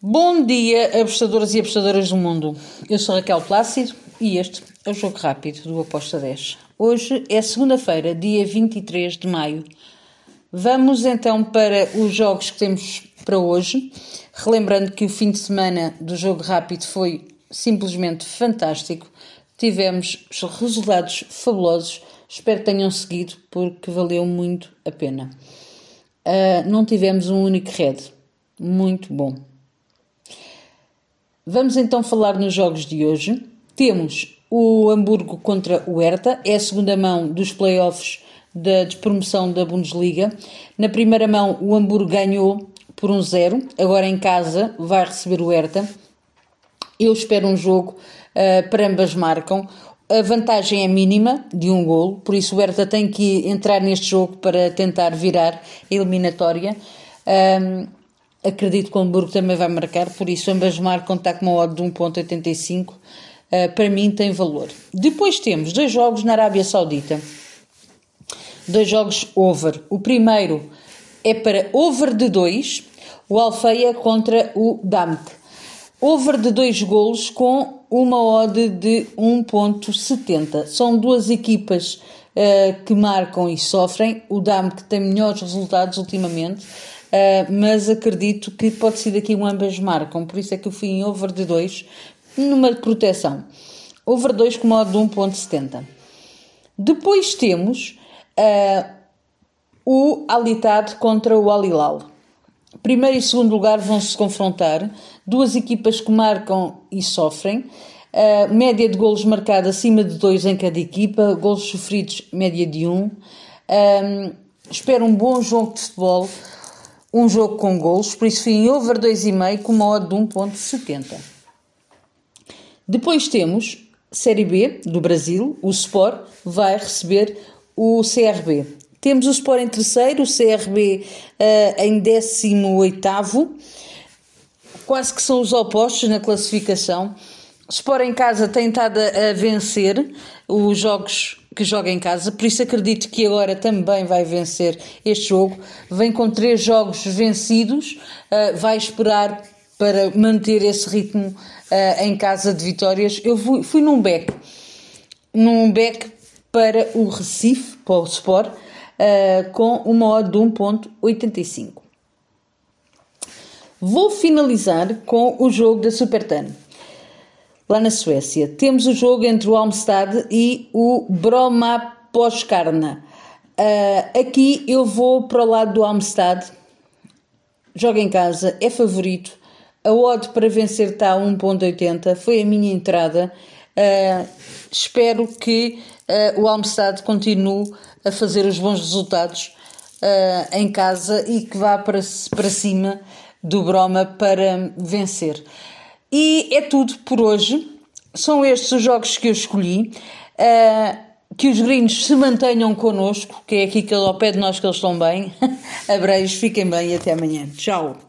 Bom dia, apostadoras e apostadoras do mundo. Eu sou Raquel Plácido e este é o Jogo Rápido do Aposta 10. Hoje é segunda-feira, dia 23 de maio. Vamos então para os jogos que temos para hoje. Relembrando que o fim de semana do Jogo Rápido foi simplesmente fantástico. Tivemos resultados fabulosos. Espero que tenham seguido porque valeu muito a pena. Uh, não tivemos um único red. Muito bom. Vamos então falar nos jogos de hoje. Temos o Hamburgo contra o Hertha, é a segunda mão dos playoffs da despromoção da Bundesliga. Na primeira mão, o Hamburgo ganhou por um zero, agora em casa vai receber o Hertha. Eu espero um jogo uh, para ambas marcam. A vantagem é mínima de um golo, por isso o Hertha tem que entrar neste jogo para tentar virar a eliminatória. Um, Acredito que o Hamburgo também vai marcar, por isso ambas marcam, está com uma odd de 1.85. Uh, ah, para mim tem valor. Depois temos dois jogos na Arábia Saudita. Dois jogos over. O primeiro é para over de 2, o Alfeia contra o Damt. Over de 2 golos com uma odd de 1.70. São duas equipas uh, que marcam e sofrem. O Damt tem melhores resultados ultimamente uh, mas acredito que pode ser daqui um ambas marcam, por isso é que eu fui em over de 2 numa proteção. Over 2 com modo de 1.70. Depois temos uh, o Alitad contra o Alilal. Primeiro e segundo lugar vão se confrontar, duas equipas que marcam e sofrem. Uh, média de golos marcada acima de 2 em cada equipa, golos sofridos média de 1. Um. Um, espero um bom jogo de futebol um jogo com gols, por isso fui em over 2,5 com uma odd de 1.70. Depois temos Série B do Brasil, o Sport vai receber o CRB. Temos o Sport em terceiro, o CRB uh, em 18 quase que são os opostos na classificação. Sport em casa tem estado a vencer os jogos que joga em casa, por isso acredito que agora também vai vencer este jogo. Vem com três jogos vencidos, uh, vai esperar para manter esse ritmo uh, em casa de vitórias. Eu fui, fui num back, num back para o Recife, para o Sport, uh, com uma odd de 1.85. Vou finalizar com o jogo da Supertan lá na Suécia. Temos o jogo entre o Almstad e o Brommapojkarna. Uh, aqui eu vou para o lado do Almstad. Joga em casa, é favorito. A odd para vencer está a 1.80. Foi a minha entrada. Uh, espero que uh, o Almstad continue a fazer os bons resultados em casa e que vá para, para cima do Broma para vencer. E é tudo por hoje. São estes os jogos que eu escolhi. Uh, que os gringos se mantenham connosco, que é aqui que ao pé de nós que eles estão bem. Abreios, fiquem bem e até amanhã. Tchau.